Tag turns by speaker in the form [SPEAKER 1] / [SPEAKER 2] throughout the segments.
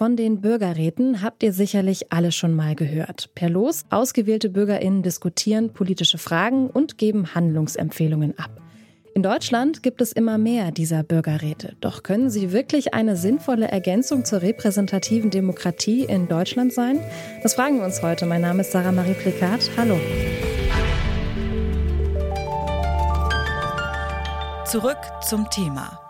[SPEAKER 1] Von den Bürgerräten habt ihr sicherlich alle schon mal gehört. Per Los, ausgewählte BürgerInnen diskutieren politische Fragen und geben Handlungsempfehlungen ab. In Deutschland gibt es immer mehr dieser Bürgerräte. Doch können sie wirklich eine sinnvolle Ergänzung zur repräsentativen Demokratie in Deutschland sein? Das fragen wir uns heute. Mein Name ist Sarah Marie Plikat. Hallo.
[SPEAKER 2] Zurück zum Thema.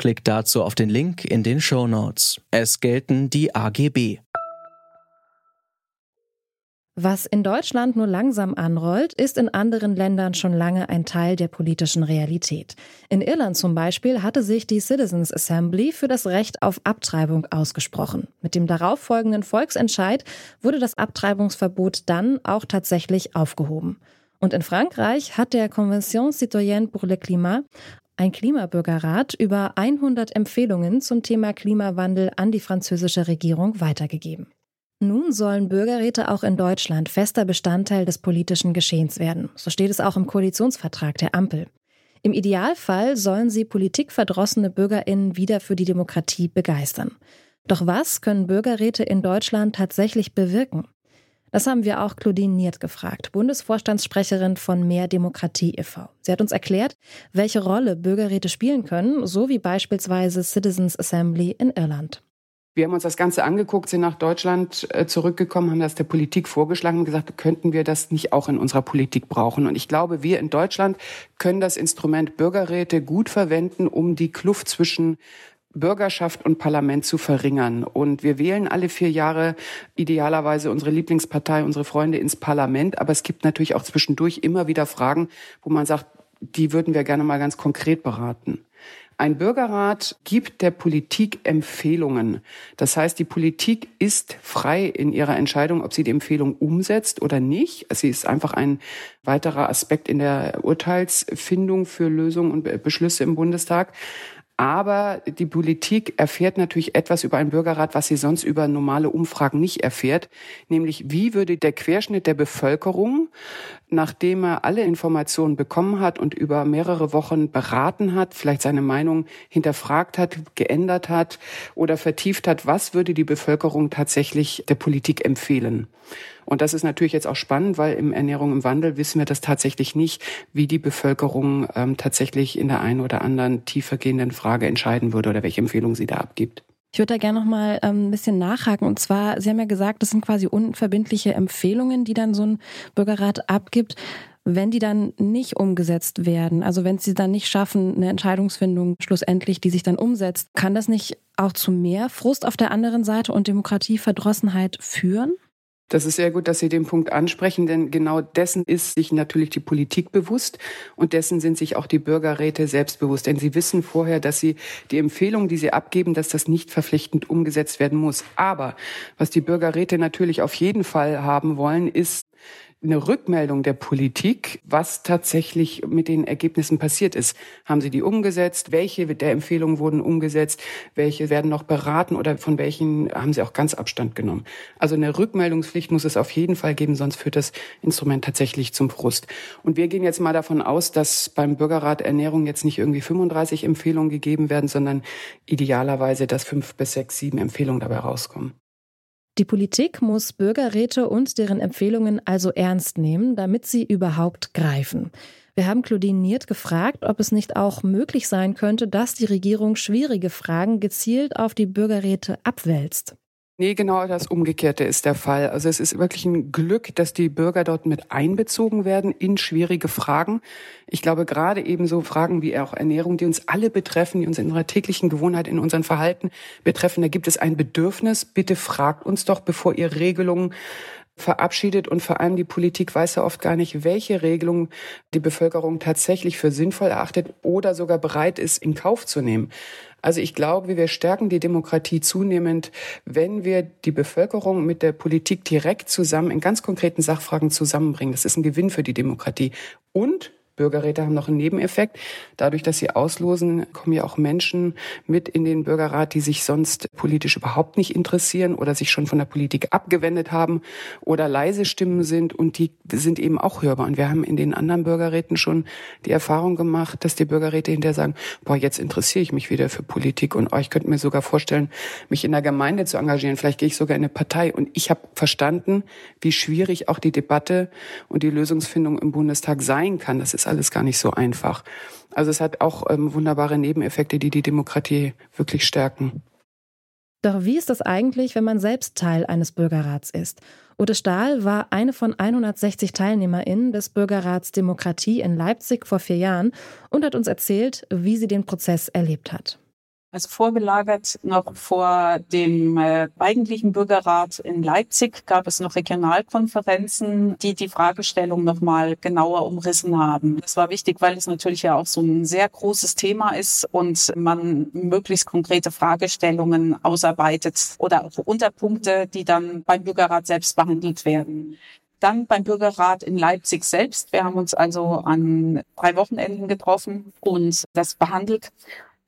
[SPEAKER 3] Klickt dazu auf den Link in den Show Notes. Es gelten die AGB.
[SPEAKER 1] Was in Deutschland nur langsam anrollt, ist in anderen Ländern schon lange ein Teil der politischen Realität. In Irland zum Beispiel hatte sich die Citizens Assembly für das Recht auf Abtreibung ausgesprochen. Mit dem darauffolgenden Volksentscheid wurde das Abtreibungsverbot dann auch tatsächlich aufgehoben. Und in Frankreich hat der Convention Citoyenne pour le Climat ein Klimabürgerrat über 100 Empfehlungen zum Thema Klimawandel an die französische Regierung weitergegeben. Nun sollen Bürgerräte auch in Deutschland fester Bestandteil des politischen Geschehens werden. So steht es auch im Koalitionsvertrag der Ampel. Im Idealfall sollen sie politikverdrossene Bürgerinnen wieder für die Demokratie begeistern. Doch was können Bürgerräte in Deutschland tatsächlich bewirken? Das haben wir auch Claudine Niert gefragt, Bundesvorstandssprecherin von Mehr Demokratie e.V. Sie hat uns erklärt, welche Rolle Bürgerräte spielen können, so wie beispielsweise Citizens Assembly in Irland.
[SPEAKER 4] Wir haben uns das Ganze angeguckt, sind nach Deutschland äh, zurückgekommen, haben das der Politik vorgeschlagen und gesagt, könnten wir das nicht auch in unserer Politik brauchen? Und ich glaube, wir in Deutschland können das Instrument Bürgerräte gut verwenden, um die Kluft zwischen Bürgerschaft und Parlament zu verringern. Und wir wählen alle vier Jahre idealerweise unsere Lieblingspartei, unsere Freunde ins Parlament. Aber es gibt natürlich auch zwischendurch immer wieder Fragen, wo man sagt, die würden wir gerne mal ganz konkret beraten. Ein Bürgerrat gibt der Politik Empfehlungen. Das heißt, die Politik ist frei in ihrer Entscheidung, ob sie die Empfehlung umsetzt oder nicht. Sie ist einfach ein weiterer Aspekt in der Urteilsfindung für Lösungen und Beschlüsse im Bundestag. Aber die Politik erfährt natürlich etwas über einen Bürgerrat, was sie sonst über normale Umfragen nicht erfährt. Nämlich, wie würde der Querschnitt der Bevölkerung, nachdem er alle Informationen bekommen hat und über mehrere Wochen beraten hat, vielleicht seine Meinung hinterfragt hat, geändert hat oder vertieft hat, was würde die Bevölkerung tatsächlich der Politik empfehlen? Und das ist natürlich jetzt auch spannend, weil im Ernährung im Wandel wissen wir das tatsächlich nicht, wie die Bevölkerung ähm, tatsächlich in der einen oder anderen tiefergehenden Frage entscheiden würde oder welche Empfehlung sie da abgibt.
[SPEAKER 1] Ich würde da gerne noch mal ähm, ein bisschen nachhaken. Und zwar, Sie haben ja gesagt, das sind quasi unverbindliche Empfehlungen, die dann so ein Bürgerrat abgibt. Wenn die dann nicht umgesetzt werden, also wenn sie dann nicht schaffen, eine Entscheidungsfindung schlussendlich, die sich dann umsetzt, kann das nicht auch zu mehr Frust auf der anderen Seite und Demokratieverdrossenheit führen?
[SPEAKER 4] Das ist sehr gut, dass Sie den Punkt ansprechen, denn genau dessen ist sich natürlich die Politik bewusst und dessen sind sich auch die Bürgerräte selbstbewusst. Denn sie wissen vorher, dass sie die Empfehlung, die sie abgeben, dass das nicht verpflichtend umgesetzt werden muss. Aber was die Bürgerräte natürlich auf jeden Fall haben wollen, ist eine Rückmeldung der Politik, was tatsächlich mit den Ergebnissen passiert ist. Haben Sie die umgesetzt? Welche der Empfehlungen wurden umgesetzt? Welche werden noch beraten oder von welchen haben Sie auch ganz Abstand genommen? Also eine Rückmeldungspflicht muss es auf jeden Fall geben, sonst führt das Instrument tatsächlich zum Frust. Und wir gehen jetzt mal davon aus, dass beim Bürgerrat Ernährung jetzt nicht irgendwie 35 Empfehlungen gegeben werden, sondern idealerweise, dass fünf bis sechs, sieben Empfehlungen dabei rauskommen.
[SPEAKER 1] Die Politik muss Bürgerräte und deren Empfehlungen also ernst nehmen, damit sie überhaupt greifen. Wir haben Claudine Niert gefragt, ob es nicht auch möglich sein könnte, dass die Regierung schwierige Fragen gezielt auf die Bürgerräte abwälzt.
[SPEAKER 4] Nee, genau das Umgekehrte ist der Fall. Also es ist wirklich ein Glück, dass die Bürger dort mit einbezogen werden in schwierige Fragen. Ich glaube, gerade eben so Fragen wie auch Ernährung, die uns alle betreffen, die uns in unserer täglichen Gewohnheit, in unserem Verhalten betreffen, da gibt es ein Bedürfnis. Bitte fragt uns doch, bevor ihr Regelungen verabschiedet und vor allem die Politik weiß ja oft gar nicht, welche Regelung die Bevölkerung tatsächlich für sinnvoll erachtet oder sogar bereit ist, in Kauf zu nehmen. Also ich glaube, wir stärken die Demokratie zunehmend, wenn wir die Bevölkerung mit der Politik direkt zusammen in ganz konkreten Sachfragen zusammenbringen. Das ist ein Gewinn für die Demokratie. Und Bürgerräte haben noch einen Nebeneffekt. Dadurch, dass sie auslosen, kommen ja auch Menschen mit in den Bürgerrat, die sich sonst politisch überhaupt nicht interessieren oder sich schon von der Politik abgewendet haben oder leise Stimmen sind und die sind eben auch hörbar. Und wir haben in den anderen Bürgerräten schon die Erfahrung gemacht, dass die Bürgerräte hinterher sagen, boah, jetzt interessiere ich mich wieder für Politik und oh, ich könnte mir sogar vorstellen, mich in der Gemeinde zu engagieren. Vielleicht gehe ich sogar in eine Partei. Und ich habe verstanden, wie schwierig auch die Debatte und die Lösungsfindung im Bundestag sein kann. Das ist alles gar nicht so einfach. Also es hat auch ähm, wunderbare Nebeneffekte, die die Demokratie wirklich stärken.
[SPEAKER 1] Doch wie ist das eigentlich, wenn man selbst Teil eines Bürgerrats ist? Ute Stahl war eine von 160 TeilnehmerInnen des Bürgerrats Demokratie in Leipzig vor vier Jahren und hat uns erzählt, wie sie den Prozess erlebt hat.
[SPEAKER 5] Also vorgelagert noch vor dem äh, eigentlichen Bürgerrat in Leipzig gab es noch Regionalkonferenzen, die die Fragestellung noch mal genauer umrissen haben. Das war wichtig, weil es natürlich ja auch so ein sehr großes Thema ist und man möglichst konkrete Fragestellungen ausarbeitet oder auch Unterpunkte, die dann beim Bürgerrat selbst behandelt werden. Dann beim Bürgerrat in Leipzig selbst. Wir haben uns also an drei Wochenenden getroffen und das behandelt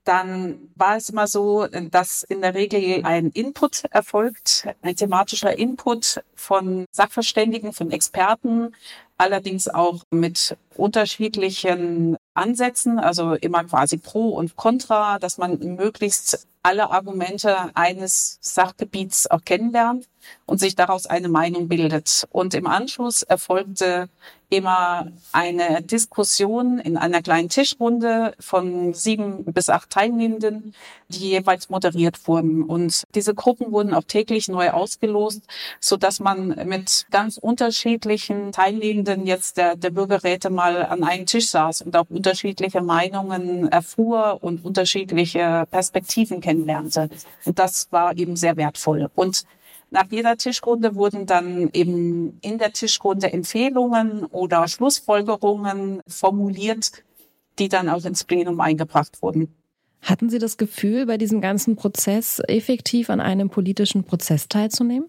[SPEAKER 5] dann war es immer so, dass in der Regel ein Input erfolgt, ein thematischer Input von Sachverständigen, von Experten, allerdings auch mit unterschiedlichen Ansätzen, also immer quasi pro und contra, dass man möglichst alle Argumente eines Sachgebiets auch kennenlernt und sich daraus eine Meinung bildet. Und im Anschluss erfolgte immer eine Diskussion in einer kleinen Tischrunde von sieben bis acht Teilnehmenden, die jeweils moderiert wurden. Und diese Gruppen wurden auch täglich neu ausgelost, so dass man mit ganz unterschiedlichen Teilnehmenden jetzt der, der Bürgerräte mal an einem Tisch saß und auch unterschiedliche Meinungen erfuhr und unterschiedliche Perspektiven kennenlernte. Und das war eben sehr wertvoll. Und nach jeder Tischrunde wurden dann eben in der Tischrunde Empfehlungen oder Schlussfolgerungen formuliert, die dann auch ins Plenum eingebracht wurden.
[SPEAKER 1] Hatten Sie das Gefühl, bei diesem ganzen Prozess effektiv an einem politischen Prozess teilzunehmen?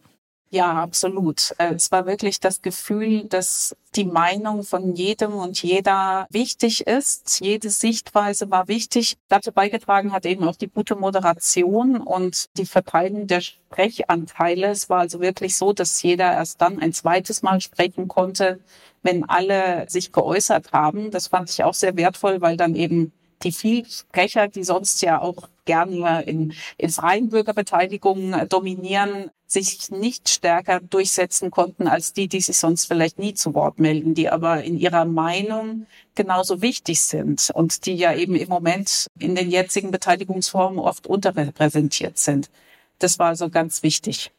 [SPEAKER 5] Ja, absolut. Äh, es war wirklich das Gefühl, dass die Meinung von jedem und jeder wichtig ist. Jede Sichtweise war wichtig. Dazu beigetragen hat eben auch die gute Moderation und die Verteilung der Sprechanteile. Es war also wirklich so, dass jeder erst dann ein zweites Mal sprechen konnte, wenn alle sich geäußert haben. Das fand ich auch sehr wertvoll, weil dann eben die Vielsprecher, die sonst ja auch gerne in, in freien Bürgerbeteiligungen dominieren, sich nicht stärker durchsetzen konnten als die, die sich sonst vielleicht nie zu Wort melden, die aber in ihrer Meinung genauso wichtig sind und die ja eben im Moment in den jetzigen Beteiligungsformen oft unterrepräsentiert sind. Das war also ganz wichtig.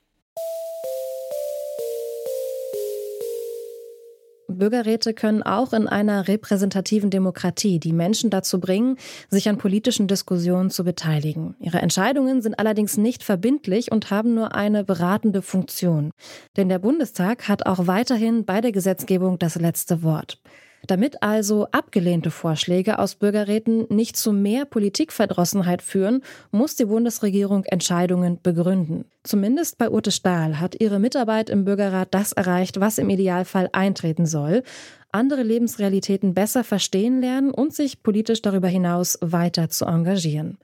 [SPEAKER 1] Bürgerräte können auch in einer repräsentativen Demokratie die Menschen dazu bringen, sich an politischen Diskussionen zu beteiligen. Ihre Entscheidungen sind allerdings nicht verbindlich und haben nur eine beratende Funktion. Denn der Bundestag hat auch weiterhin bei der Gesetzgebung das letzte Wort. Damit also abgelehnte Vorschläge aus Bürgerräten nicht zu mehr Politikverdrossenheit führen, muss die Bundesregierung Entscheidungen begründen. Zumindest bei Ute Stahl hat ihre Mitarbeit im Bürgerrat das erreicht, was im Idealfall eintreten soll. Andere Lebensrealitäten besser verstehen lernen und sich politisch darüber hinaus weiter zu engagieren.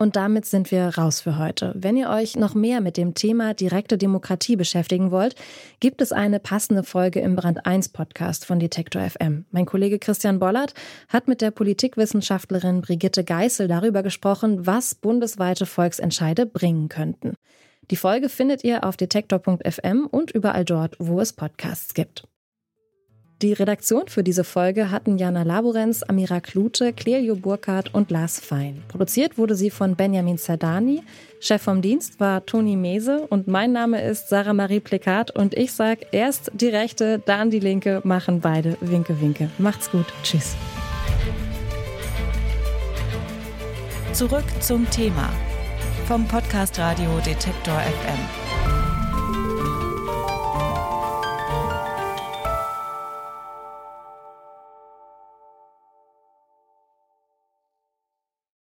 [SPEAKER 1] Und damit sind wir raus für heute. Wenn ihr euch noch mehr mit dem Thema direkte Demokratie beschäftigen wollt, gibt es eine passende Folge im Brand 1 Podcast von Detektor FM. Mein Kollege Christian Bollert hat mit der Politikwissenschaftlerin Brigitte Geißel darüber gesprochen, was bundesweite Volksentscheide bringen könnten. Die Folge findet ihr auf detektor.fm und überall dort, wo es Podcasts gibt. Die Redaktion für diese Folge hatten Jana Laborenz, Amira Klute, Clelio Burkhardt und Lars Fein. Produziert wurde sie von Benjamin Zerdani. Chef vom Dienst war Toni Mese und mein Name ist Sarah Marie Plikat und ich sag erst die rechte, dann die linke, machen beide Winke Winke. Macht's gut. Tschüss.
[SPEAKER 2] Zurück zum Thema vom Podcast Radio Detektor FM.